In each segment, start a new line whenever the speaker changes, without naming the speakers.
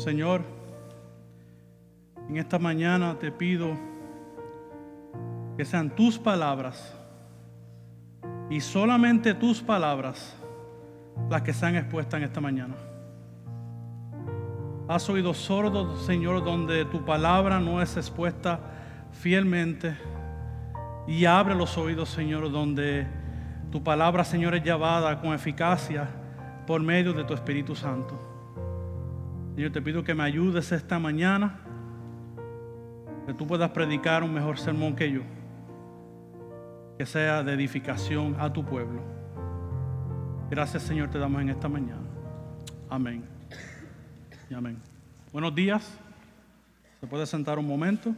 Señor, en esta mañana te pido que sean tus palabras y solamente tus palabras las que sean expuestas en esta mañana. Has oído sordo, Señor, donde tu palabra no es expuesta fielmente. Y abre los oídos, Señor, donde tu palabra, Señor, es llevada con eficacia por medio de tu Espíritu Santo. Señor, te pido que me ayudes esta mañana, que tú puedas predicar un mejor sermón que yo, que sea de edificación a tu pueblo. Gracias, Señor, te damos en esta mañana. Amén. Y amén. Buenos días. Se puede sentar un momento.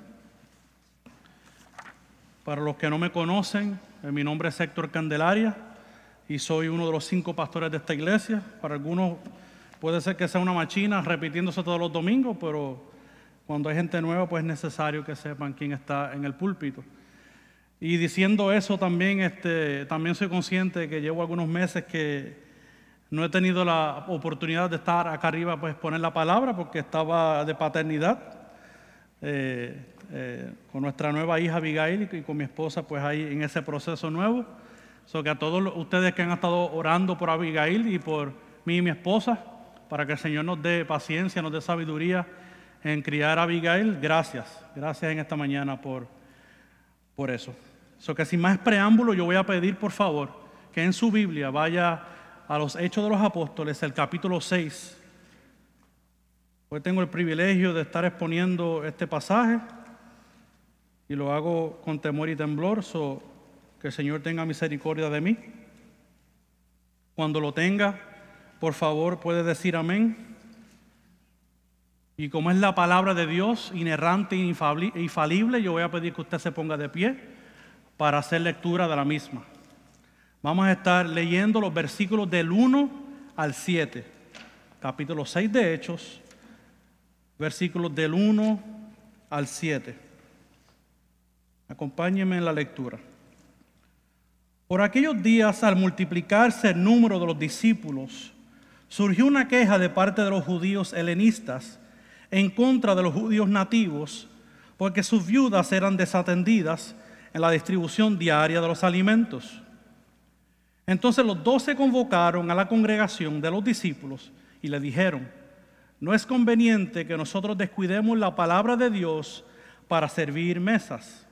Para los que no me conocen, eh, mi nombre es Héctor Candelaria y soy uno de los cinco pastores de esta iglesia. Para algunos puede ser que sea una machina repitiéndose todos los domingos, pero cuando hay gente nueva, pues es necesario que sepan quién está en el púlpito. Y diciendo eso también, este, también soy consciente de que llevo algunos meses que no he tenido la oportunidad de estar acá arriba, pues poner la palabra, porque estaba de paternidad. Eh, eh, con nuestra nueva hija Abigail y con mi esposa, pues ahí en ese proceso nuevo. So que a todos ustedes que han estado orando por Abigail y por mí y mi esposa, para que el Señor nos dé paciencia, nos dé sabiduría en criar a Abigail, gracias, gracias en esta mañana por, por eso. So que sin más preámbulo, yo voy a pedir por favor que en su Biblia vaya a los Hechos de los Apóstoles, el capítulo 6. Hoy tengo el privilegio de estar exponiendo este pasaje y lo hago con temor y temblor, so que el Señor tenga misericordia de mí. Cuando lo tenga, por favor, puede decir amén. Y como es la palabra de Dios, inerrante e infalible, yo voy a pedir que usted se ponga de pie para hacer lectura de la misma. Vamos a estar leyendo los versículos del 1 al 7, capítulo 6 de Hechos, versículos del 1 al 7. Acompáñenme en la lectura. Por aquellos días, al multiplicarse el número de los discípulos, surgió una queja de parte de los judíos helenistas en contra de los judíos nativos, porque sus viudas eran desatendidas en la distribución diaria de los alimentos. Entonces los doce convocaron a la congregación de los discípulos y le dijeron, no es conveniente que nosotros descuidemos la palabra de Dios para servir mesas.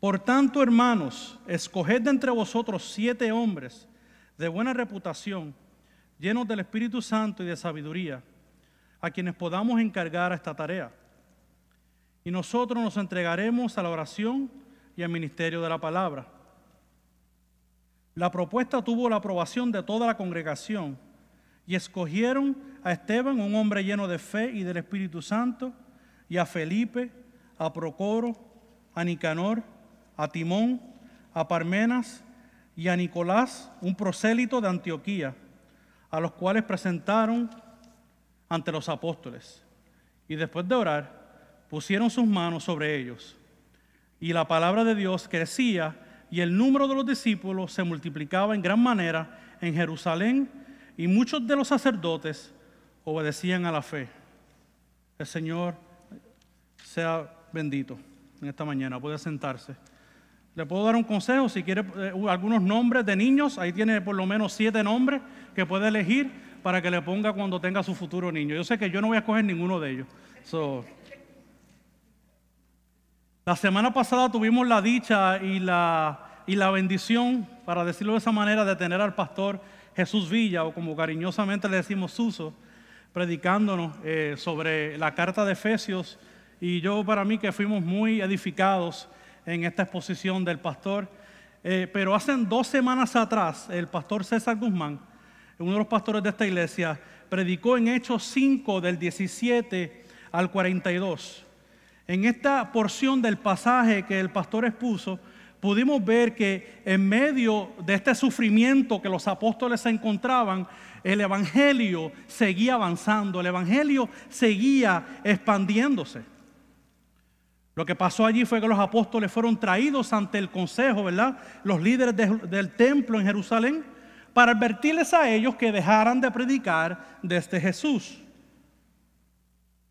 Por tanto, hermanos, escoged de entre vosotros siete hombres de buena reputación, llenos del Espíritu Santo y de sabiduría, a quienes podamos encargar esta tarea. Y nosotros nos entregaremos a la oración y al ministerio de la palabra. La propuesta tuvo la aprobación de toda la congregación y escogieron a Esteban, un hombre lleno de fe y del Espíritu Santo, y a Felipe, a Procoro, a Nicanor, a Timón, a Parmenas y a Nicolás, un prosélito de Antioquía, a los cuales presentaron ante los apóstoles. Y después de orar, pusieron sus manos sobre ellos. Y la palabra de Dios crecía y el número de los discípulos se multiplicaba en gran manera en Jerusalén y muchos de los sacerdotes obedecían a la fe. El Señor sea bendito en esta mañana. Puede sentarse. Le puedo dar un consejo, si quiere eh, algunos nombres de niños, ahí tiene por lo menos siete nombres que puede elegir para que le ponga cuando tenga su futuro niño. Yo sé que yo no voy a escoger ninguno de ellos. la semana pasada tuvimos la dicha y la, y la bendición, para decirlo de esa manera, de tener al pastor Jesús Villa, o como cariñosamente le decimos Suso, predicándonos eh, sobre la carta de Efesios. Y yo para mí que fuimos muy edificados en esta exposición del pastor. Eh, pero hace dos semanas atrás, el pastor César Guzmán, uno de los pastores de esta iglesia, predicó en Hechos 5 del 17 al 42. En esta porción del pasaje que el pastor expuso, pudimos ver que en medio de este sufrimiento que los apóstoles se encontraban, el Evangelio seguía avanzando, el Evangelio seguía expandiéndose. Lo que pasó allí fue que los apóstoles fueron traídos ante el consejo, ¿verdad? Los líderes del templo en Jerusalén, para advertirles a ellos que dejaran de predicar desde Jesús.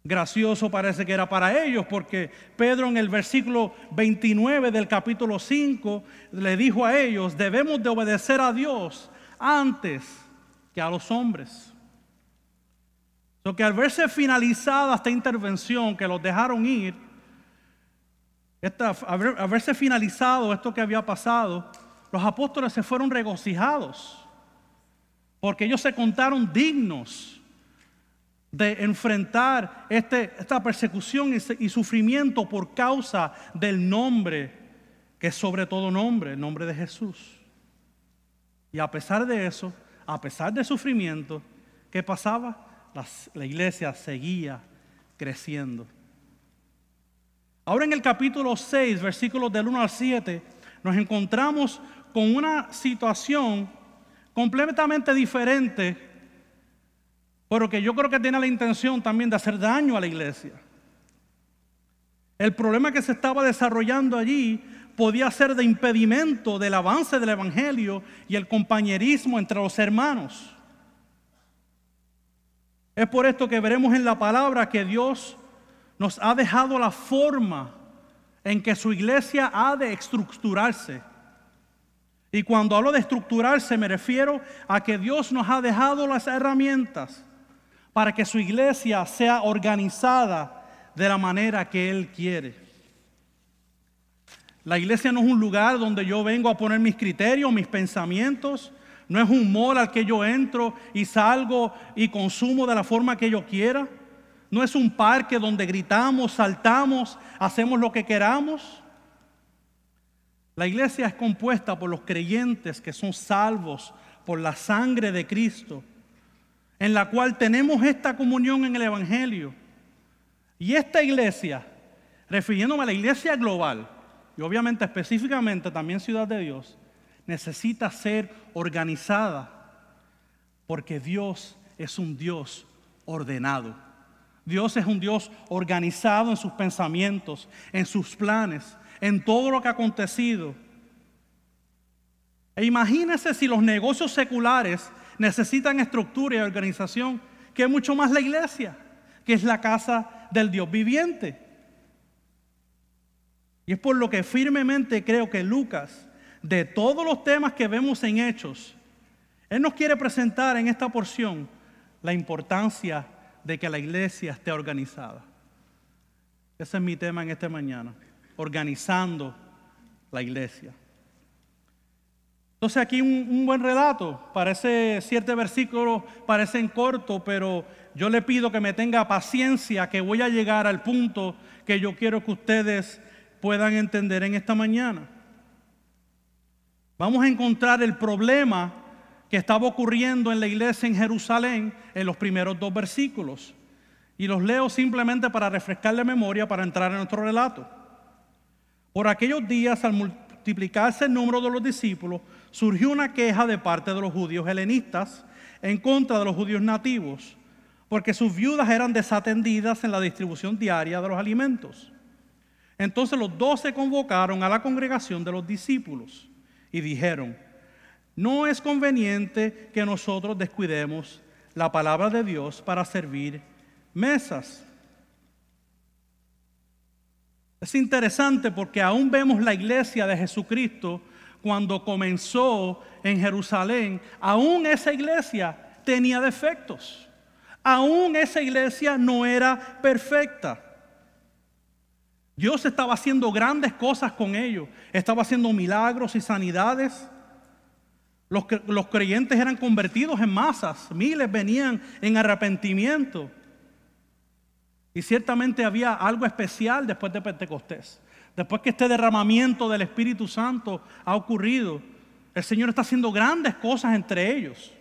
Gracioso parece que era para ellos, porque Pedro en el versículo 29 del capítulo 5 le dijo a ellos, debemos de obedecer a Dios antes que a los hombres. Lo que al verse finalizada esta intervención, que los dejaron ir, verse finalizado esto que había pasado, los apóstoles se fueron regocijados, porque ellos se contaron dignos de enfrentar este, esta persecución y, sufrimiento por causa del nombre que es sobre todo nombre, el nombre de Jesús. Y a pesar de eso, a pesar del sufrimiento, ¿qué pasaba? la iglesia seguía creciendo. Ahora en el capítulo 6, versículos del 1 al 7, nos encontramos con una situación completamente diferente pero que yo creo que tiene la intención también de hacer daño a la iglesia. El problema que se estaba desarrollando allí podía ser de impedimento del avance del Evangelio y el compañerismo entre los hermanos. Es por esto que veremos en la palabra que Dios nos ha dejado la forma en que su iglesia ha de estructurarse. Y cuando hablo de estructurarse me refiero a que Dios nos ha dejado las herramientas para que su iglesia sea organizada de la manera que Él quiere. La iglesia no es un lugar donde yo vengo a poner mis criterios, mis pensamientos. No es un mall al que yo entro y salgo y consumo de la forma que yo quiera. No es un parque donde gritamos, saltamos, hacemos lo que queramos. La iglesia es compuesta por los creyentes que son salvos por la sangre de Cristo en la cual tenemos esta comunión en el Evangelio. Y esta iglesia, refiriéndome a la iglesia global, y obviamente específicamente también Ciudad de Dios, necesita ser organizada porque Dios es un Dios ordenado. Dios es un Dios organizado en sus pensamientos, en sus planes, en todo lo que ha acontecido. E imagínense si los negocios seculares necesitan estructura y organización, que mucho más la iglesia, que es la casa del Dios viviente. Y es por lo que firmemente creo que Lucas, de todos los temas que vemos en Hechos, él nos quiere presentar en esta porción la importancia de que la iglesia esté organizada. Ese es mi tema en esta mañana, organizando la iglesia. Entonces aquí un, buen relato, parece siete versículos, parecen cortos, pero yo le pido que me tenga paciencia, que voy a llegar al punto que yo quiero que ustedes puedan entender en esta mañana. Vamos a encontrar el problema que estaba ocurriendo en la iglesia en Jerusalén en los primeros dos versículos. Y los leo simplemente para refrescar la memoria, para entrar en nuestro relato. Por aquellos días, al multiplicarse el número de los discípulos, surgió una queja de parte de los judíos helenistas en contra de los judíos nativos, porque sus viudas eran desatendidas en la distribución diaria de los alimentos. Entonces los doce convocaron a la congregación de los discípulos y dijeron, no es conveniente que nosotros descuidemos la palabra de Dios para servir mesas. Es interesante porque aún vemos la iglesia de Jesucristo cuando comenzó en Jerusalén, aún esa iglesia tenía defectos. Aún esa iglesia no era perfecta. Dios estaba haciendo grandes cosas con ellos. Estaba haciendo milagros y sanidades. Los, creyentes eran convertidos en masas. Miles venían en arrepentimiento. Y ciertamente había algo especial después de Pentecostés. Después que este derramamiento del Espíritu Santo ha ocurrido, el Señor está haciendo grandes cosas entre ellos.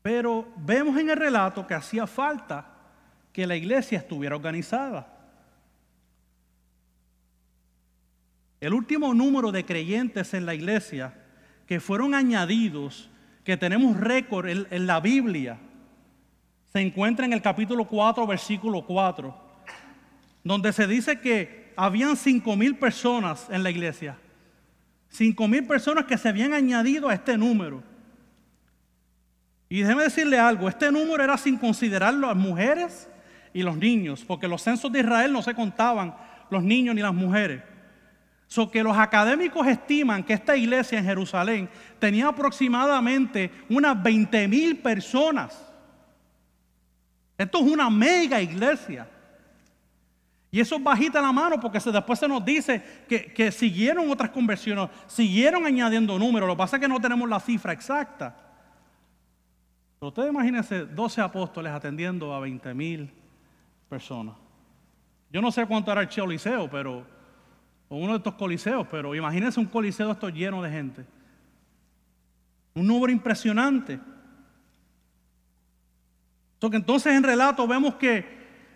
Pero vemos en el relato que hacía falta que la iglesia estuviera organizada. El último número de creyentes en la iglesia que fueron añadidos, que tenemos récord en, la Biblia, se encuentra en el capítulo 4, versículo 4, donde se dice que habían cinco mil personas en la iglesia. Cinco mil personas que se habían añadido a este número. Y déjeme decirle algo, este número era sin considerar las mujeres y los niños, porque los censos de Israel no se contaban los niños ni las mujeres. So que los académicos estiman que esta iglesia en Jerusalén tenía aproximadamente unas 20 mil personas. Esto es una mega iglesia. Y eso es bajita la mano porque después se nos dice que, que, siguieron otras conversiones, siguieron añadiendo números. Lo que pasa es que no tenemos la cifra exacta. Pero ustedes imagínense 12 apóstoles atendiendo a 20 mil personas. Yo no sé cuánto era el Choliseo, pero, uno de estos coliseos, pero imagínense un coliseo esto lleno de gente. Un número impresionante. Entonces en relato vemos que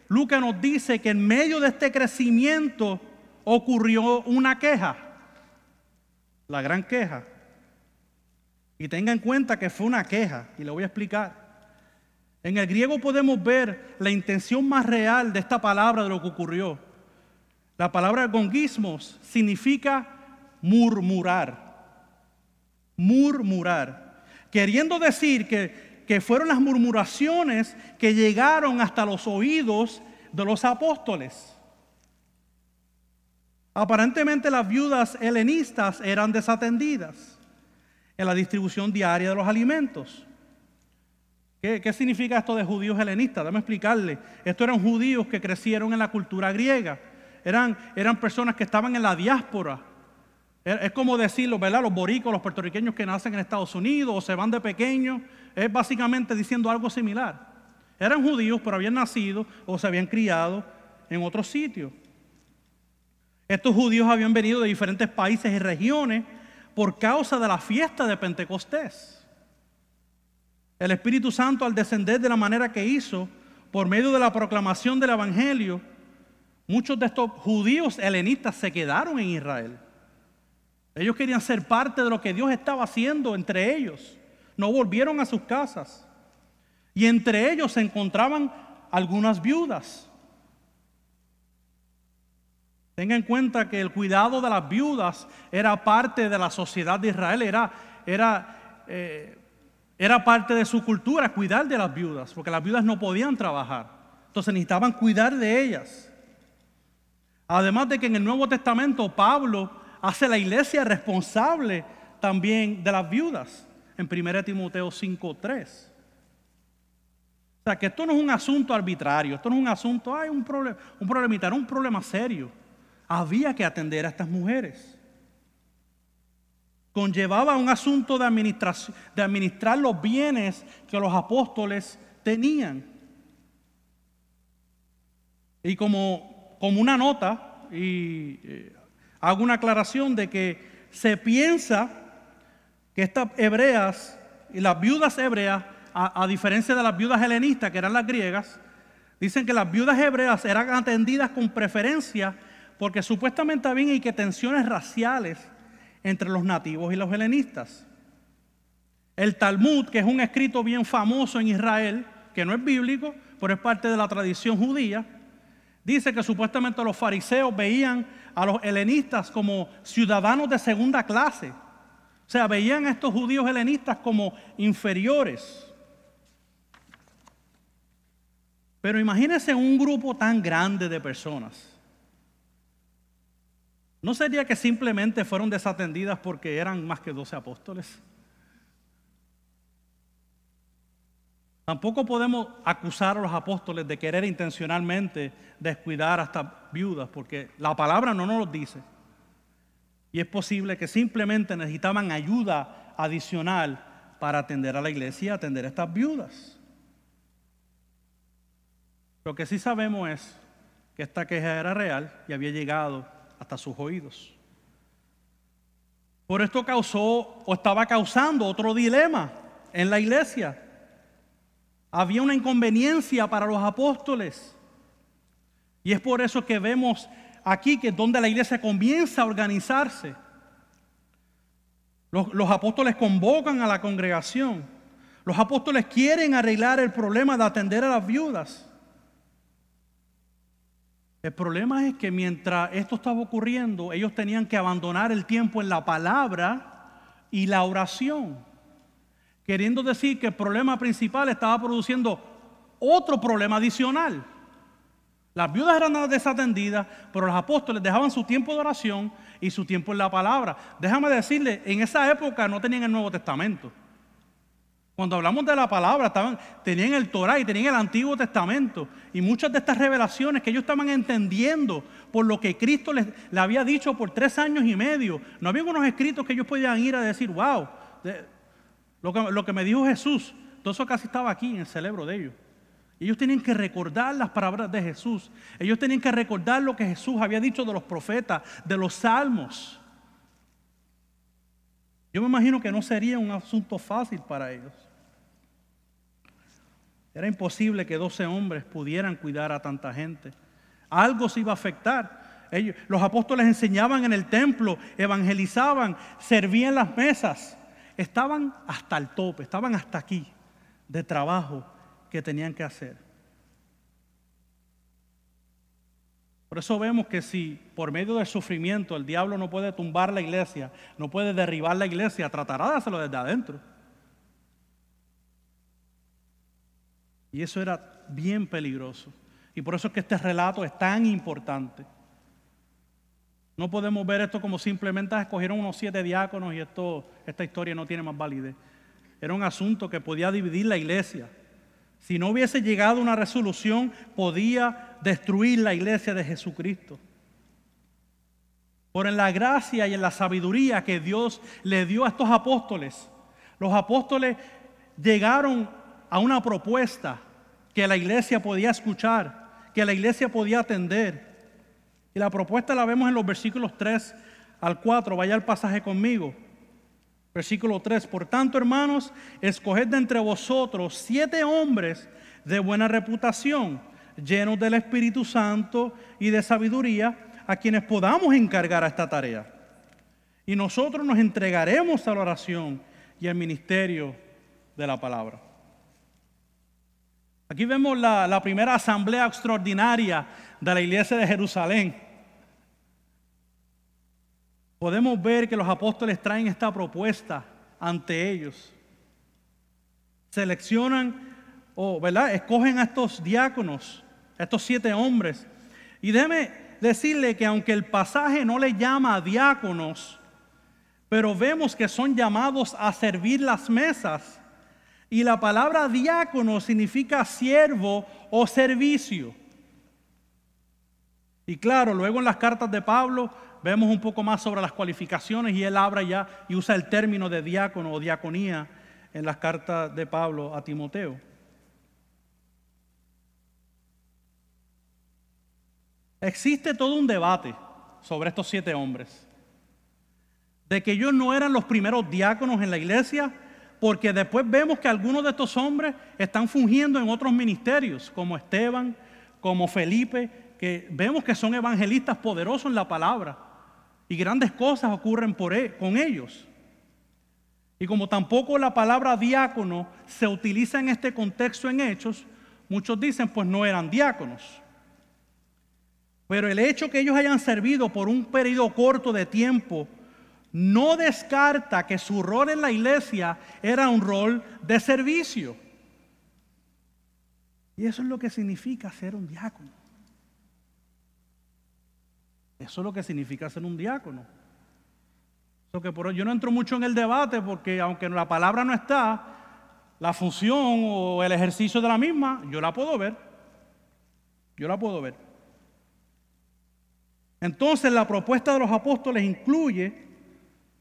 Lucas nos dice que en medio de este crecimiento ocurrió una queja, la gran queja. Y tenga en cuenta que fue una queja, y le voy a explicar. En el griego podemos ver la intención más real de esta palabra de lo que ocurrió. La palabra gonguismos significa murmurar. Murmurar. Queriendo decir que que fueron las murmuraciones que llegaron hasta los oídos de los apóstoles. Aparentemente las viudas helenistas eran desatendidas en la distribución diaria de los alimentos. ¿Qué, significa esto de judíos helenistas? Déjame explicarle. Estos eran judíos que crecieron en la cultura griega. Eran, eran personas que estaban en la diáspora. Es como decirlo, ¿verdad? Los boricos, los puertorriqueños que nacen en Estados Unidos o se van de pequeños es básicamente diciendo algo similar. Eran judíos, pero habían nacido o se habían criado en otros sitios. Estos judíos habían venido de diferentes países y regiones por causa de la fiesta de Pentecostés. El Espíritu Santo al descender de la manera que hizo, por medio de la proclamación del Evangelio, muchos de estos judíos helenistas se quedaron en Israel. Ellos querían ser parte de lo que Dios estaba haciendo entre ellos no volvieron a sus casas. Y entre ellos se encontraban algunas viudas. Tenga en cuenta que el cuidado de las viudas era parte de la sociedad de Israel, era, era, eh, era parte de su cultura cuidar de las viudas, porque las viudas no podían trabajar. Entonces necesitaban cuidar de ellas. Además de que en el Nuevo Testamento Pablo hace la iglesia responsable también de las viudas en 1 Timoteo 5.3. O sea, que esto no es un asunto arbitrario, esto no es un asunto, hay un, problema, un problemita, era un problema serio. Había que atender a estas mujeres. Conllevaba un asunto de, administrar los bienes que los apóstoles tenían. Y como, como una nota, y eh, hago una aclaración de que se piensa que estas hebreas y las viudas hebreas, a, diferencia de las viudas helenistas, que eran las griegas, dicen que las viudas hebreas eran atendidas con preferencia porque supuestamente había que tensiones raciales entre los nativos y los helenistas. El Talmud, que es un escrito bien famoso en Israel, que no es bíblico, pero es parte de la tradición judía, dice que supuestamente los fariseos veían a los helenistas como ciudadanos de segunda clase o sea, veían a estos judíos helenistas como inferiores. Pero imagínense un grupo tan grande de personas. ¿No sería que simplemente fueron desatendidas porque eran más que 12 apóstoles? Tampoco podemos acusar a los apóstoles de querer intencionalmente descuidar a estas viudas, porque la palabra no nos lo dice. Y es posible que simplemente necesitaban ayuda adicional para atender a la iglesia atender a estas viudas. Lo que sí sabemos es que esta queja era real y había llegado hasta sus oídos. Por esto causó o estaba causando otro dilema en la iglesia. Había una inconveniencia para los apóstoles. Y es por eso que vemos aquí que es donde la iglesia comienza a organizarse. Los, apóstoles convocan a la congregación. Los apóstoles quieren arreglar el problema de atender a las viudas. El problema es que mientras esto estaba ocurriendo, ellos tenían que abandonar el tiempo en la palabra y la oración. Queriendo decir que el problema principal estaba produciendo otro problema adicional. Las viudas eran desatendidas, pero los apóstoles dejaban su tiempo de oración y su tiempo en la palabra. Déjame decirle, en esa época no tenían el Nuevo Testamento. Cuando hablamos de la palabra, tenían el Torah y tenían el Antiguo Testamento. Y muchas de estas revelaciones que ellos estaban entendiendo por lo que Cristo les, había dicho por tres años y medio. No había unos escritos que ellos podían ir a decir, wow, lo, que, me dijo Jesús, todo eso casi estaba aquí en el cerebro de ellos. Ellos tenían que recordar las palabras de Jesús. Ellos tenían que recordar lo que Jesús había dicho de los profetas, de los salmos. Yo me imagino que no sería un asunto fácil para ellos. Era imposible que 12 hombres pudieran cuidar a tanta gente. Algo se iba a afectar. Ellos, los apóstoles enseñaban en el templo, evangelizaban, servían las mesas. Estaban hasta el tope, estaban hasta aquí de trabajo que tenían que hacer. Por eso vemos que si por medio del sufrimiento el diablo no puede tumbar la iglesia, no puede derribar la iglesia, tratará de hacerlo desde adentro. Y eso era bien peligroso. Y por eso es que este relato es tan importante. No podemos ver esto como simplemente ah, escogieron unos siete diáconos y esto, esta historia no tiene más validez. Era un asunto que podía dividir la iglesia. Si no hubiese llegado una resolución, podía destruir la iglesia de Jesucristo. Por en la gracia y en la sabiduría que Dios le dio a estos apóstoles, los apóstoles llegaron a una propuesta que la iglesia podía escuchar, que la iglesia podía atender. Y la propuesta la vemos en los versículos 3 al 4. Vaya al pasaje conmigo. Versículo 3. Por tanto, hermanos, escoged de entre vosotros siete hombres de buena reputación, llenos del Espíritu Santo y de sabiduría, a quienes podamos encargar a esta tarea. Y nosotros nos entregaremos a la oración y al ministerio de la palabra. Aquí vemos la, primera asamblea extraordinaria de la iglesia de Jerusalén. Podemos ver que los apóstoles traen esta propuesta ante ellos. Seleccionan o, ¿verdad? Escogen a estos diáconos, a estos siete hombres. Y déjeme decirle que aunque el pasaje no le llama a diáconos, pero vemos que son llamados a servir las mesas. Y la palabra diácono significa siervo o servicio. Y claro, luego en las cartas de Pablo vemos un poco más sobre las cualificaciones y él habla ya y usa el término de diácono o diaconía en las cartas de Pablo a Timoteo. Existe todo un debate sobre estos siete hombres. De que ellos no eran los primeros diáconos en la iglesia, porque después vemos que algunos de estos hombres están fungiendo en otros ministerios, como Esteban, como Felipe, que vemos que son evangelistas poderosos en la palabra y grandes cosas ocurren e, con ellos. Y como tampoco la palabra diácono se utiliza en este contexto en hechos, muchos dicen pues no eran diáconos. Pero el hecho que ellos hayan servido por un periodo corto de tiempo no descarta que su rol en la iglesia era un rol de servicio. Y eso es lo que significa ser un diácono. Eso es lo que significa ser un diácono. que por, yo no entro mucho en el debate porque aunque la palabra no está, la función o el ejercicio de la misma, yo la puedo ver. Yo la puedo ver. Entonces la propuesta de los apóstoles incluye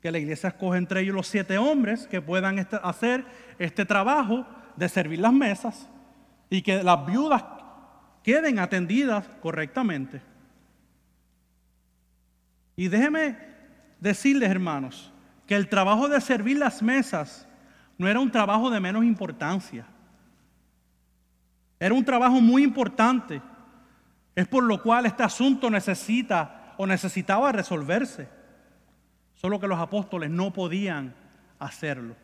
que la iglesia escoge entre ellos los siete hombres que puedan hacer este trabajo de servir las mesas y que las viudas queden atendidas correctamente. Y déjeme decirles, hermanos, que el trabajo de servir las mesas no era un trabajo de menos importancia. Era un trabajo muy importante. Es por lo cual este asunto necesita o necesitaba resolverse. Solo que los apóstoles no podían hacerlo.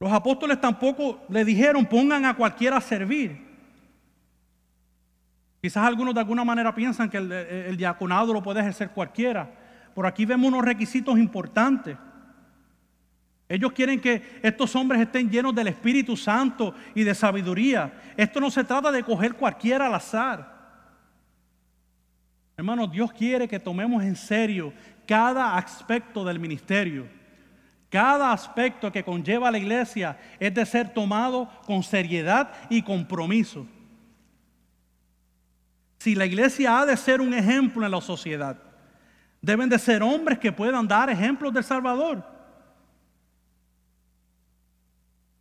Los apóstoles tampoco le dijeron pongan a cualquiera a servir. Quizás algunos de alguna manera piensan que el, diaconado lo puede ejercer cualquiera. Por aquí vemos unos requisitos importantes. Ellos quieren que estos hombres estén llenos del Espíritu Santo y de sabiduría. Esto no se trata de coger cualquiera al azar. Hermanos, Dios quiere que tomemos en serio cada aspecto del ministerio. Cada aspecto que conlleva la iglesia es de ser tomado con seriedad y compromiso. Si la iglesia ha de ser un ejemplo en la sociedad, deben de ser hombres que puedan dar ejemplos del Salvador.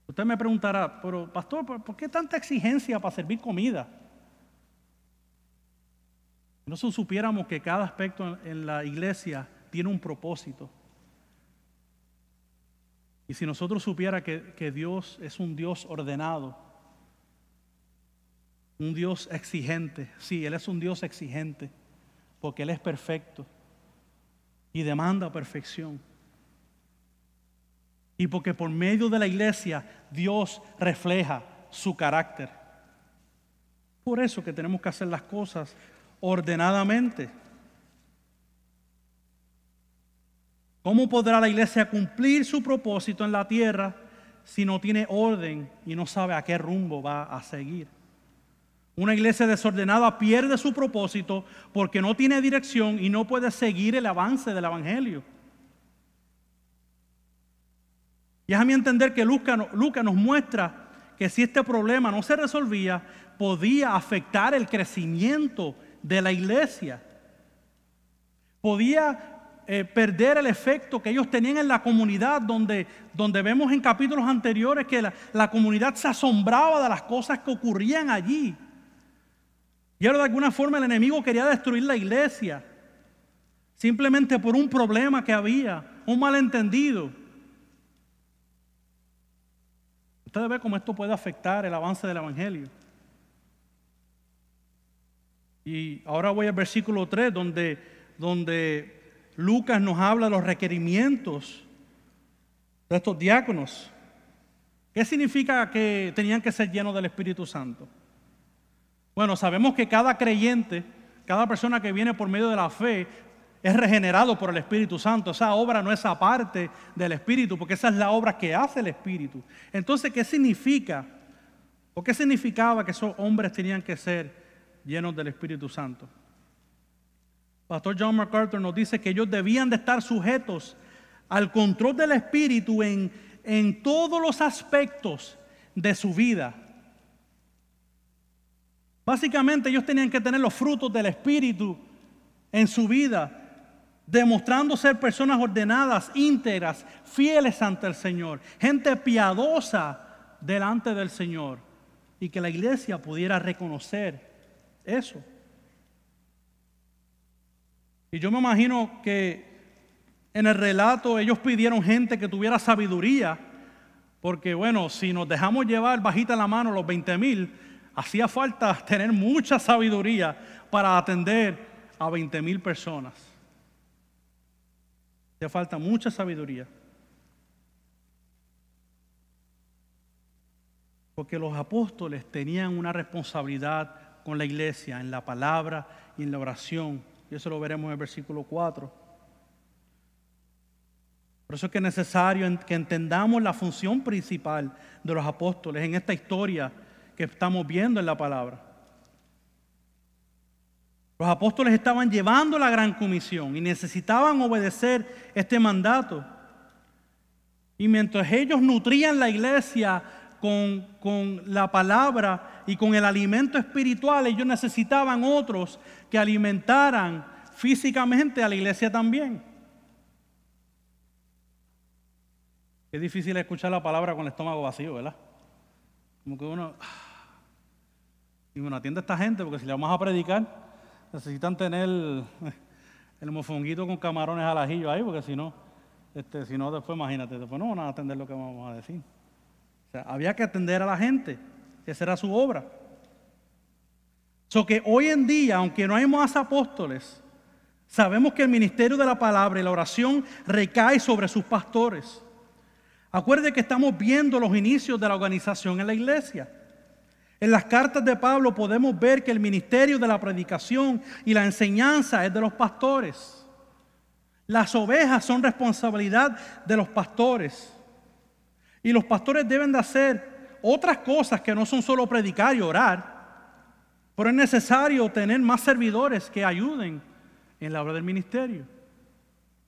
Usted me preguntará, pero pastor, ¿por qué tanta exigencia para servir comida? Si no supiéramos que cada aspecto en la iglesia tiene un propósito. Y si nosotros supiera que, que Dios es un Dios ordenado, un Dios exigente, sí, Él es un Dios exigente, porque Él es perfecto y demanda perfección. Y porque por medio de la iglesia Dios refleja su carácter. Por eso que tenemos que hacer las cosas ordenadamente. ¿Cómo podrá la iglesia cumplir su propósito en la tierra si no tiene orden y no sabe a qué rumbo va a seguir? Una iglesia desordenada pierde su propósito porque no tiene dirección y no puede seguir el avance del Evangelio. Y es a mi entender que Lucas, nos muestra que si este problema no se resolvía, podía afectar el crecimiento de la iglesia. Podía eh, perder el efecto que ellos tenían en la comunidad, donde, donde vemos en capítulos anteriores que la, la comunidad se asombraba de las cosas que ocurrían allí. Y ahora de alguna forma el enemigo quería destruir la iglesia, simplemente por un problema que había, un malentendido. Ustedes ven cómo esto puede afectar el avance del Evangelio. Y ahora voy al versículo 3, donde, donde Lucas nos habla de los requerimientos de estos diáconos. ¿Qué significa que tenían que ser llenos del Espíritu Santo? Bueno, sabemos que cada creyente, cada persona que viene por medio de la fe, es regenerado por el Espíritu Santo. Esa obra no es aparte del Espíritu, porque esa es la obra que hace el Espíritu. Entonces, ¿qué significa? ¿O qué significaba que esos hombres tenían que ser llenos del Espíritu Santo? Pastor John MacArthur nos dice que ellos debían de estar sujetos al control del Espíritu en, en todos los aspectos de su vida. Básicamente ellos tenían que tener los frutos del Espíritu en su vida, demostrando ser personas ordenadas, íntegras, fieles ante el Señor, gente piadosa delante del Señor, y que la iglesia pudiera reconocer eso. Y yo me imagino que en el relato ellos pidieron gente que tuviera sabiduría, porque bueno, si nos dejamos llevar bajita la mano los 20 mil, hacía falta tener mucha sabiduría para atender a 20 mil personas. Hacía falta mucha sabiduría. Porque los apóstoles tenían una responsabilidad con la iglesia en la palabra y en la oración y eso lo veremos en el versículo 4. Por eso es que es necesario que entendamos la función principal de los apóstoles en esta historia que estamos viendo en la palabra. Los apóstoles estaban llevando la gran comisión y necesitaban obedecer este mandato. Y mientras ellos nutrían la iglesia con, con, la palabra y con el alimento espiritual, ellos necesitaban otros que alimentaran físicamente a la iglesia también. Es difícil escuchar la palabra con el estómago vacío, ¿verdad? Como que uno... Y bueno, atiende a esta gente porque si le vamos a predicar, necesitan tener el mofonguito con camarones al ajillo ahí, porque si no, este, si no, después imagínate, después no van a atender lo que vamos a decir. O sea, había que atender a la gente, esa era su obra. So que hoy en día, aunque no hay más apóstoles, sabemos que el ministerio de la palabra y la oración recae sobre sus pastores. Acuerde que estamos viendo los inicios de la organización en la iglesia. En las cartas de Pablo podemos ver que el ministerio de la predicación y la enseñanza es de los pastores. Las ovejas son responsabilidad de los pastores. Y los pastores deben de hacer otras cosas que no son solo predicar y orar, pero es necesario tener más servidores que ayuden en la obra del ministerio.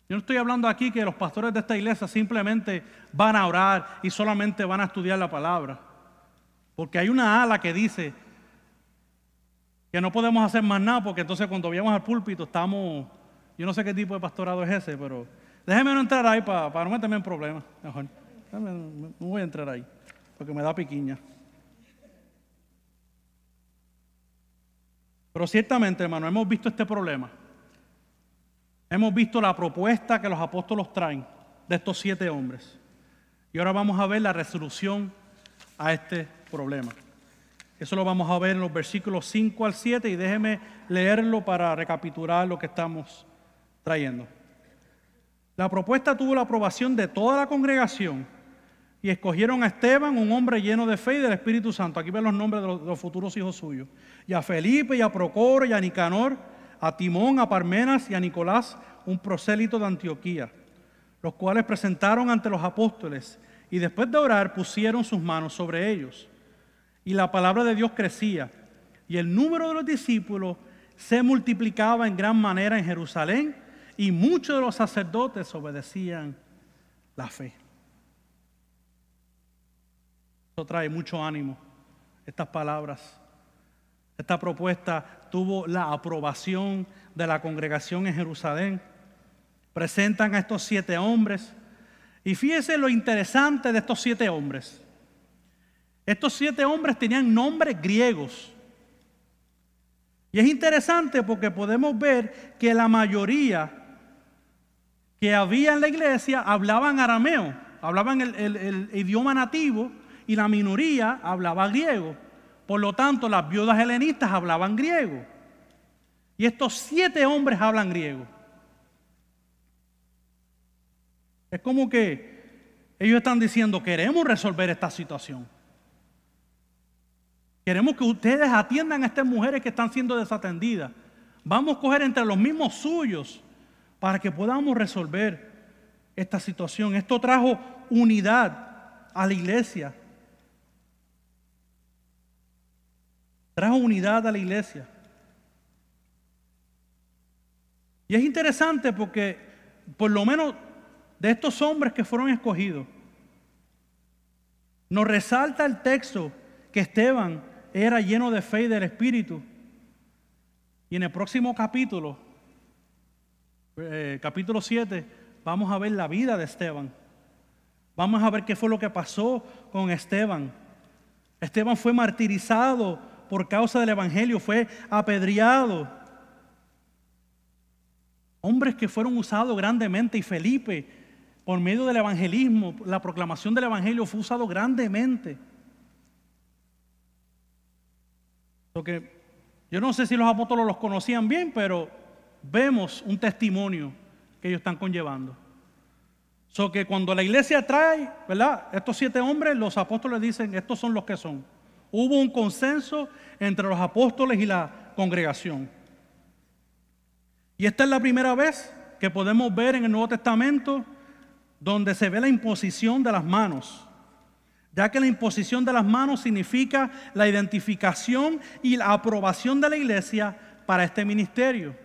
Yo no estoy hablando aquí que los pastores de esta iglesia simplemente van a orar y solamente van a estudiar la palabra. Porque hay una ala que dice que no podemos hacer más nada porque entonces cuando vayamos al púlpito estamos, yo no sé qué tipo de pastorado es ese, pero déjeme no entrar ahí para, no meterme en problemas. No voy a entrar ahí porque me da piquiña. Pero ciertamente, hermano, hemos visto este problema. Hemos visto la propuesta que los apóstolos traen de estos siete hombres. Y ahora vamos a ver la resolución a este problema. Eso lo vamos a ver en los versículos 5 al 7 y déjeme leerlo para recapitular lo que estamos trayendo. La propuesta tuvo la aprobación de toda la congregación y escogieron a Esteban, un hombre lleno de fe y del Espíritu Santo. Aquí ven los nombres de los, futuros hijos suyos. Y a Felipe y a Procoro y a Nicanor a Timón, a Parmenas y a Nicolás, un prosélito de Antioquía, los cuales presentaron ante los apóstoles y después de orar pusieron sus manos sobre ellos. Y la palabra de Dios crecía y el número de los discípulos se multiplicaba en gran manera en Jerusalén y muchos de los sacerdotes obedecían la fe. Esto trae mucho ánimo, estas palabras. Esta propuesta tuvo la aprobación de la congregación en Jerusalén. Presentan a estos siete hombres. Y fíjese lo interesante de estos siete hombres. Estos siete hombres tenían nombres griegos. Y es interesante porque podemos ver que la mayoría que había en la iglesia hablaban arameo, hablaban el, el idioma nativo y la minoría hablaba griego. Por lo tanto, las viudas helenistas hablaban griego. Y estos siete hombres hablan griego. Es como que ellos están diciendo, queremos resolver esta situación. Queremos que ustedes atiendan a estas mujeres que están siendo desatendidas. Vamos a coger entre los mismos suyos para que podamos resolver esta situación. Esto trajo unidad a la iglesia. Trajo unidad a la iglesia. Y es interesante porque por lo menos de estos hombres que fueron escogidos, nos resalta el texto que Esteban era lleno de fe y del Espíritu. Y en el próximo capítulo, eh, capítulo 7, vamos a ver la vida de Esteban. Vamos a ver qué fue lo que pasó con Esteban. Esteban fue martirizado por causa del Evangelio, fue apedreado. Hombres que fueron usados grandemente y Felipe, por medio del evangelismo, la proclamación del Evangelio fue usado grandemente. Porque yo no sé si los apóstoles los conocían bien, pero vemos un testimonio que ellos están conllevando. So que cuando la iglesia trae, ¿verdad? Estos siete hombres, los apóstoles dicen, estos son los que son. Hubo un consenso entre los apóstoles y la congregación. Y esta es la primera vez que podemos ver en el Nuevo Testamento donde se ve la imposición de las manos, ya que la imposición de las manos significa la identificación y la aprobación de la iglesia para este ministerio.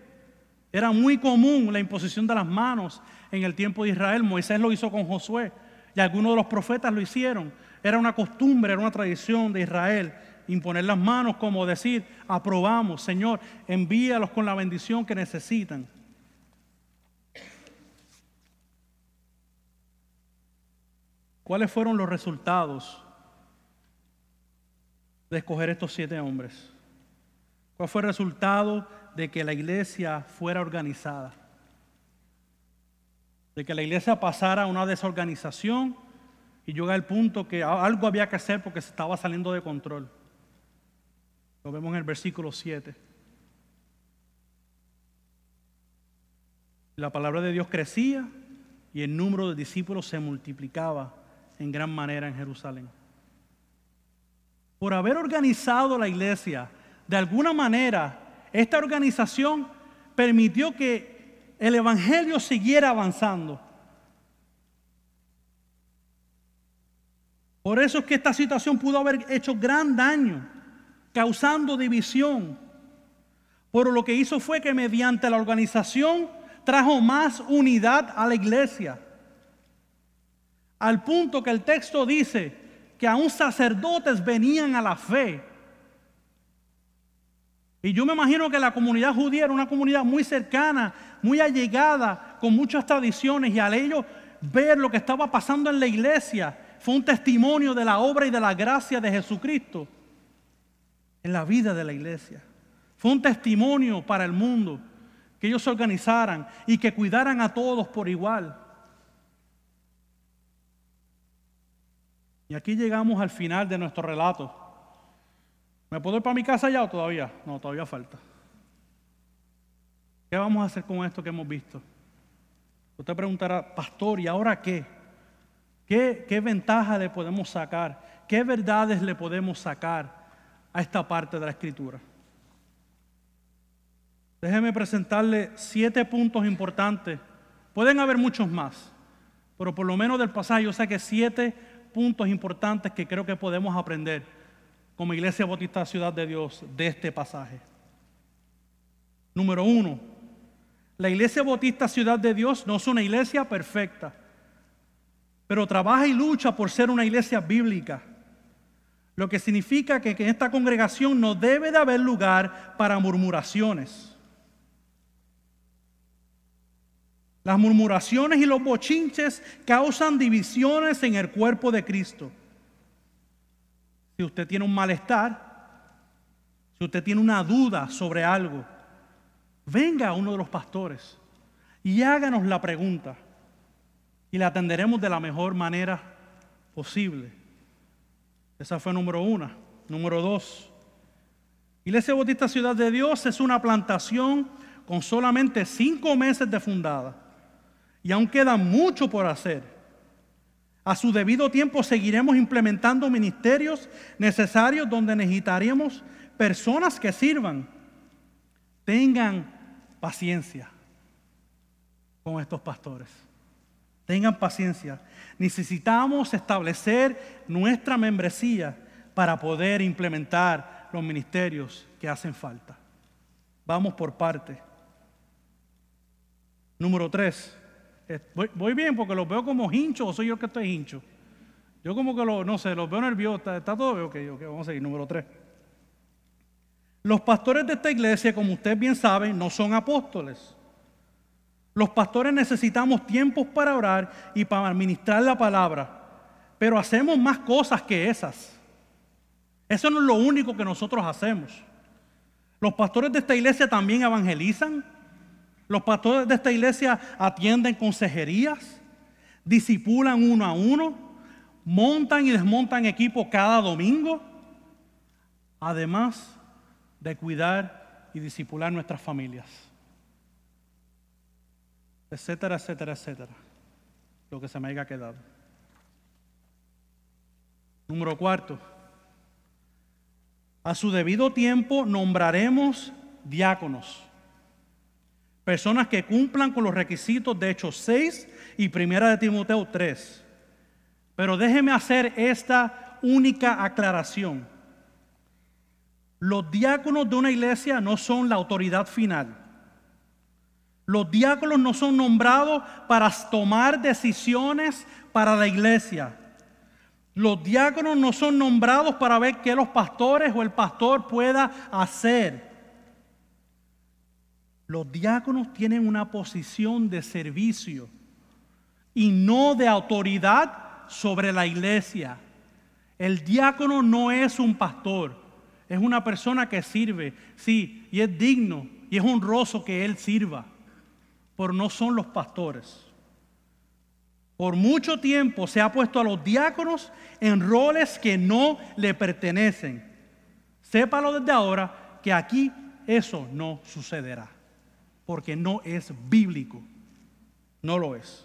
Era muy común la imposición de las manos en el tiempo de Israel. Moisés lo hizo con Josué y algunos de los profetas lo hicieron. Era una costumbre, era una tradición de Israel imponer las manos como decir, aprobamos, Señor, envíalos con la bendición que necesitan. ¿Cuáles fueron los resultados de escoger estos siete hombres? ¿Cuál fue el resultado de que la iglesia fuera organizada? De que la iglesia pasara a una desorganización y llega al punto que algo había que hacer porque se estaba saliendo de control. Lo vemos en el versículo 7. La palabra de Dios crecía y el número de discípulos se multiplicaba en gran manera en Jerusalén. Por haber organizado la iglesia, de alguna manera, esta organización permitió que el Evangelio siguiera avanzando. Por eso es que esta situación pudo haber hecho gran daño, causando división. Pero lo que hizo fue que mediante la organización trajo más unidad a la iglesia. Al punto que el texto dice que aún sacerdotes venían a la fe. Y yo me imagino que la comunidad judía era una comunidad muy cercana, muy allegada, con muchas tradiciones. Y al ellos ver lo que estaba pasando en la iglesia, fue un testimonio de la obra y de la gracia de Jesucristo en la vida de la iglesia. Fue un testimonio para el mundo que ellos se organizaran y que cuidaran a todos por igual. Y aquí llegamos al final de nuestro relato. ¿Me puedo ir para mi casa ya o todavía? No, todavía falta. ¿Qué vamos a hacer con esto que hemos visto? Usted preguntará, pastor, ¿y ahora qué? ¿Qué, ventaja le podemos sacar? ¿Qué verdades le podemos sacar a esta parte de la escritura? Déjeme presentarle siete puntos importantes. Pueden haber muchos más, pero por lo menos del pasaje yo sé que siete puntos importantes que creo que podemos aprender como Iglesia Bautista Ciudad de Dios de este pasaje. Número uno, la iglesia bautista Ciudad de Dios no es una iglesia perfecta, pero trabaja y lucha por ser una iglesia bíblica. Lo que significa que en esta congregación no debe de haber lugar para murmuraciones. Las murmuraciones y los bochinches causan divisiones en el cuerpo de Cristo. Si usted tiene un malestar, si usted tiene una duda sobre algo, venga a uno de los pastores y háganos la pregunta y la atenderemos de la mejor manera posible. Esa fue número uno. Número dos, Iglesia Bautista Ciudad de Dios es una plantación con solamente cinco meses de fundada y aún queda mucho por hacer. A su debido tiempo seguiremos implementando ministerios necesarios donde necesitaríamos personas que sirvan Tengan paciencia con estos pastores. Tengan paciencia. Necesitamos establecer nuestra membresía para poder implementar los ministerios que hacen falta. Vamos por parte. Número tres. Eh, voy, bien porque los veo como hinchos o soy yo que estoy hincho. Yo como que lo, no sé, los veo nerviosos. Está, todo ok, ok, vamos a seguir. Número tres. Los pastores de esta iglesia, como ustedes bien saben, no son apóstoles. Los pastores necesitamos tiempos para orar y para administrar la palabra, pero hacemos más cosas que esas. Eso no es lo único que nosotros hacemos. Los pastores de esta iglesia también evangelizan. Los pastores de esta iglesia atienden consejerías, disipulan uno a uno, montan y desmontan equipo cada domingo. Además, de cuidar y disipular nuestras familias. Etcétera, etcétera, etcétera. Lo que se me haya quedado. Número cuarto. A su debido tiempo nombraremos diáconos. Personas que cumplan con los requisitos de Hechos 6 y Primera de Timoteo 3. Pero déjeme hacer esta única aclaración. Los diáconos de una iglesia no son la autoridad final. Los diáconos no son nombrados para tomar decisiones para la iglesia. Los diáconos no son nombrados para ver qué los pastores o el pastor pueda hacer. Los diáconos tienen una posición de servicio y no de autoridad sobre la iglesia. El diácono no es un pastor. Es una persona que sirve, sí, y es digno y es honroso que Él sirva, pero no son los pastores. Por mucho tiempo se ha puesto a los diáconos en roles que no le pertenecen. Sépalo desde ahora que aquí eso no sucederá, porque no es bíblico, no lo es.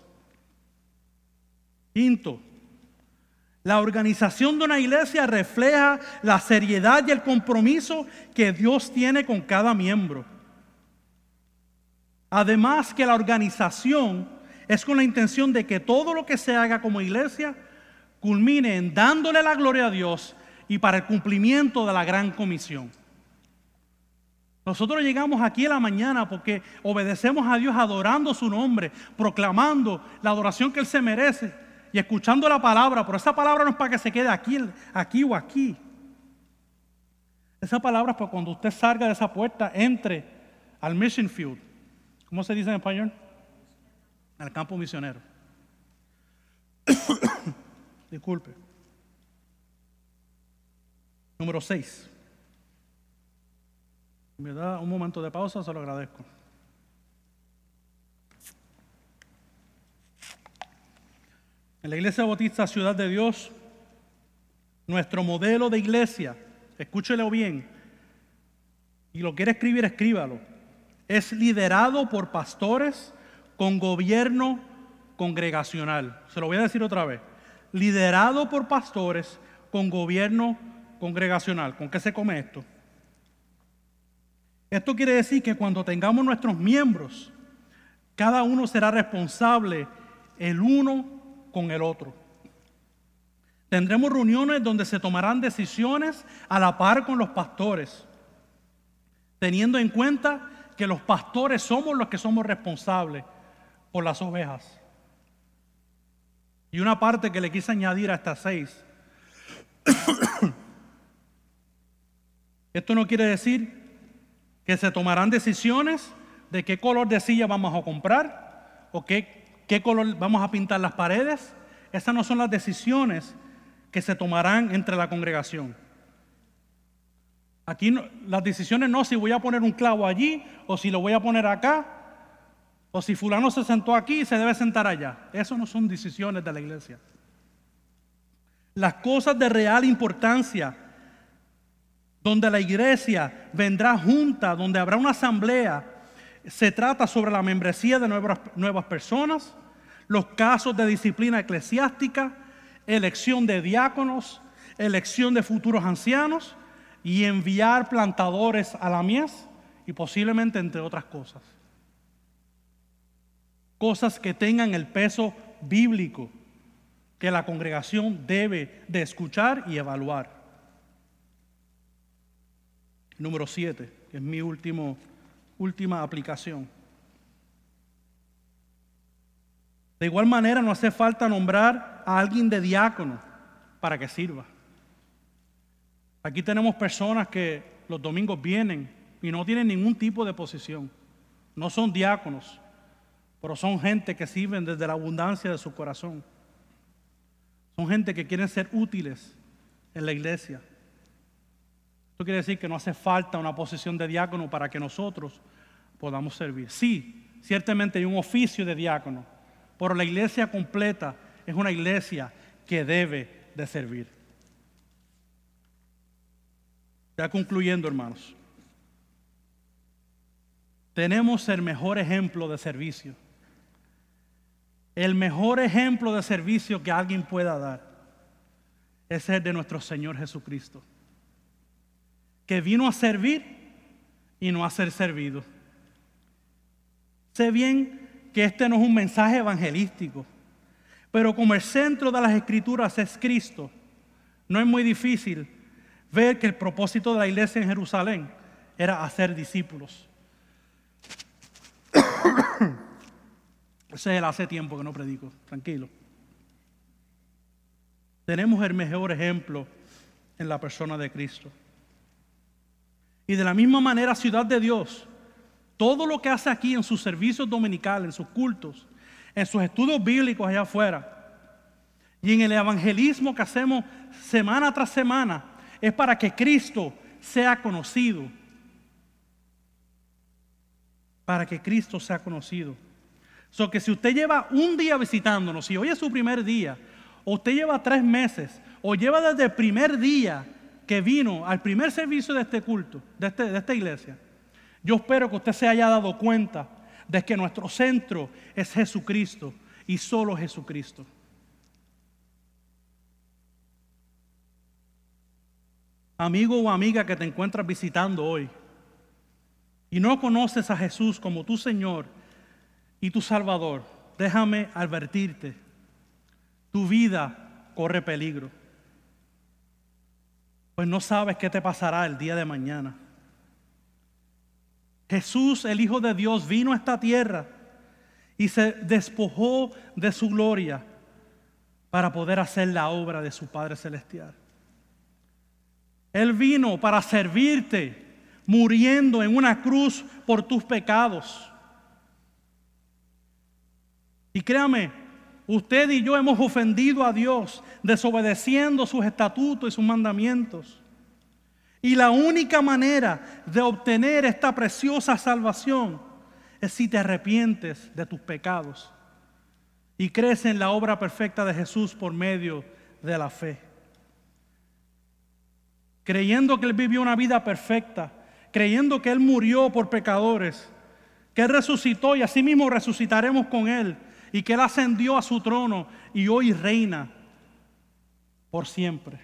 Quinto, la organización de una iglesia refleja la seriedad y el compromiso que Dios tiene con cada miembro. Además que la organización es con la intención de que todo lo que se haga como iglesia culmine en dándole la gloria a Dios y para el cumplimiento de la gran comisión. Nosotros llegamos aquí en la mañana porque obedecemos a Dios adorando su nombre, proclamando la adoración que Él se merece y escuchando la palabra. Pero esa palabra no es para que se quede aquí, aquí o aquí. Esa palabra es para cuando usted salga de esa puerta, entre al mission field. ¿Cómo se dice en español? Al campo misionero. Disculpe. Número 6. Me da un momento de pausa, se lo agradezco. En la Iglesia Bautista Ciudad de Dios, nuestro modelo de iglesia, escúchelo bien, y lo quiere escribir, escríbalo, es liderado por pastores con gobierno congregacional. Se lo voy a decir otra vez. Liderado por pastores con gobierno congregacional. ¿Con qué se come esto? Esto quiere decir que cuando tengamos nuestros miembros, cada uno será responsable el uno con el otro. Tendremos reuniones donde se tomarán decisiones a la par con los pastores, teniendo en cuenta que los pastores somos los que somos responsables por las ovejas. Y una parte que le quise añadir a estas seis. Esto no quiere decir que se tomarán decisiones de qué color de silla vamos a comprar o qué, qué color vamos a pintar las paredes. Esas no son las decisiones que se tomarán entre la congregación. Aquí las decisiones no si voy a poner un clavo allí o si lo voy a poner acá o si fulano se sentó aquí se debe sentar allá. Eso no son decisiones de la iglesia. Las cosas de real importancia donde la iglesia vendrá junta, donde habrá una asamblea. Se trata sobre la membresía de nuevas, nuevas personas, los casos de disciplina eclesiástica, elección de diáconos, elección de futuros ancianos y enviar plantadores a la mies y posiblemente entre otras cosas. Cosas que tengan el peso bíblico que la congregación debe de escuchar y evaluar. Número 7, que es mi último, última aplicación. De igual manera, no hace falta nombrar a alguien de diácono para que sirva. Aquí tenemos personas que los domingos vienen y no tienen ningún tipo de posición. No son diáconos, pero son gente que sirven desde la abundancia de su corazón. Son gente que quieren ser útiles en la iglesia. Esto quiere decir que no hace falta una posición de diácono para que nosotros podamos servir. Sí, ciertamente hay un oficio de diácono, pero la iglesia completa es una iglesia que debe de servir. Ya concluyendo, hermanos. Tenemos el mejor ejemplo de servicio. El mejor ejemplo de servicio que alguien pueda dar es el de nuestro Señor Jesucristo que vino a servir y no a ser servido. Sé bien que este no es un mensaje evangelístico, pero como el centro de las escrituras es Cristo, no es muy difícil ver que el propósito de la iglesia en Jerusalén era hacer discípulos. Ese es el hace tiempo que no predico, tranquilo. Tenemos el mejor ejemplo en la persona de Cristo. Y de la misma manera, ciudad de Dios, todo lo que hace aquí en sus servicios dominicales, en sus cultos, en sus estudios bíblicos allá afuera, y en el evangelismo que hacemos semana tras semana, es para que Cristo sea conocido. Para que Cristo sea conocido. So que si usted lleva un día visitándonos, y hoy es su primer día, o usted lleva tres meses, o lleva desde el primer día que vino al primer servicio de este culto, de, este, de esta iglesia, yo espero que usted se haya dado cuenta de que nuestro centro es Jesucristo y solo Jesucristo. Amigo o amiga que te encuentras visitando hoy y no conoces a Jesús como tu Señor y tu Salvador, déjame advertirte, tu vida corre peligro. Pues no sabes qué te pasará el día de mañana. Jesús, el Hijo de Dios, vino a esta tierra y se despojó de su gloria para poder hacer la obra de su Padre Celestial. Él vino para servirte, muriendo en una cruz por tus pecados. Y créame, usted y yo hemos ofendido a Dios desobedeciendo sus estatutos y sus mandamientos. Y la única manera de obtener esta preciosa salvación es si te arrepientes de tus pecados y crees en la obra perfecta de Jesús por medio de la fe. Creyendo que Él vivió una vida perfecta, creyendo que Él murió por pecadores, que Él resucitó y así mismo resucitaremos con Él y que Él ascendió a su trono y hoy reina por siempre.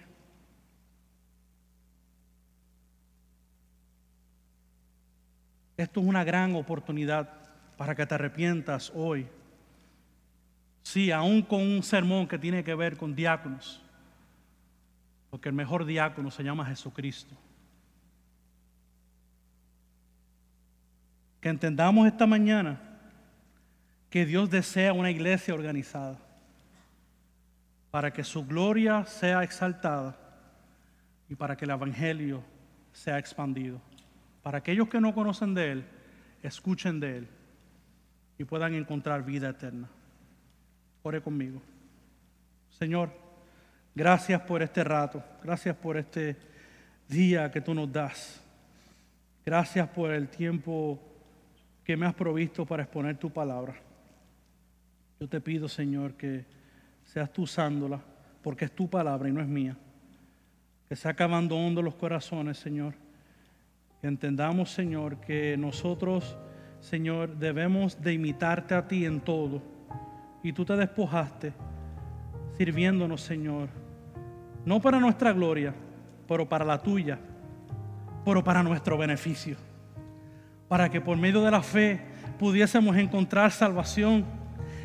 Esto es una gran oportunidad para que te arrepientas hoy. Sí, aún con un sermón que tiene que ver con diáconos, porque el mejor diácono se llama Jesucristo. Que entendamos esta mañana que Dios desea una iglesia organizada para que su gloria sea exaltada y para que el Evangelio sea expandido. Para aquellos que no conocen de Él, escuchen de Él y puedan encontrar vida eterna. Ore conmigo. Señor, gracias por este rato, gracias por este día que tú nos das. Gracias por el tiempo que me has provisto para exponer tu palabra. Yo te pido, Señor, que seas tú usándola, porque es tu palabra y no es mía. Que sea acabando hondo los corazones, Señor. Que entendamos, Señor, que nosotros, Señor, debemos de imitarte a ti en todo y tú te despojaste sirviéndonos, Señor, no para nuestra gloria, pero para la tuya, pero para nuestro beneficio, para que por medio de la fe pudiésemos encontrar salvación,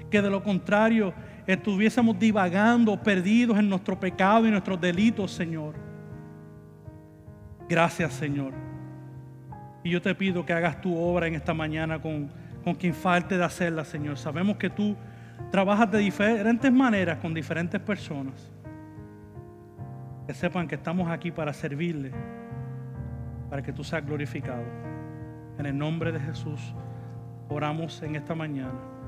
que de lo contrario estuviésemos divagando, perdidos en nuestro pecado y nuestros delitos, Señor. Gracias, Señor. Y yo te pido que hagas tu obra en esta mañana con, con quien falte de hacerla, Señor. Sabemos que tú trabajas de diferentes maneras con diferentes personas. Que sepan que estamos aquí para servirle, para que tú seas glorificado. En el nombre de Jesús oramos en esta mañana.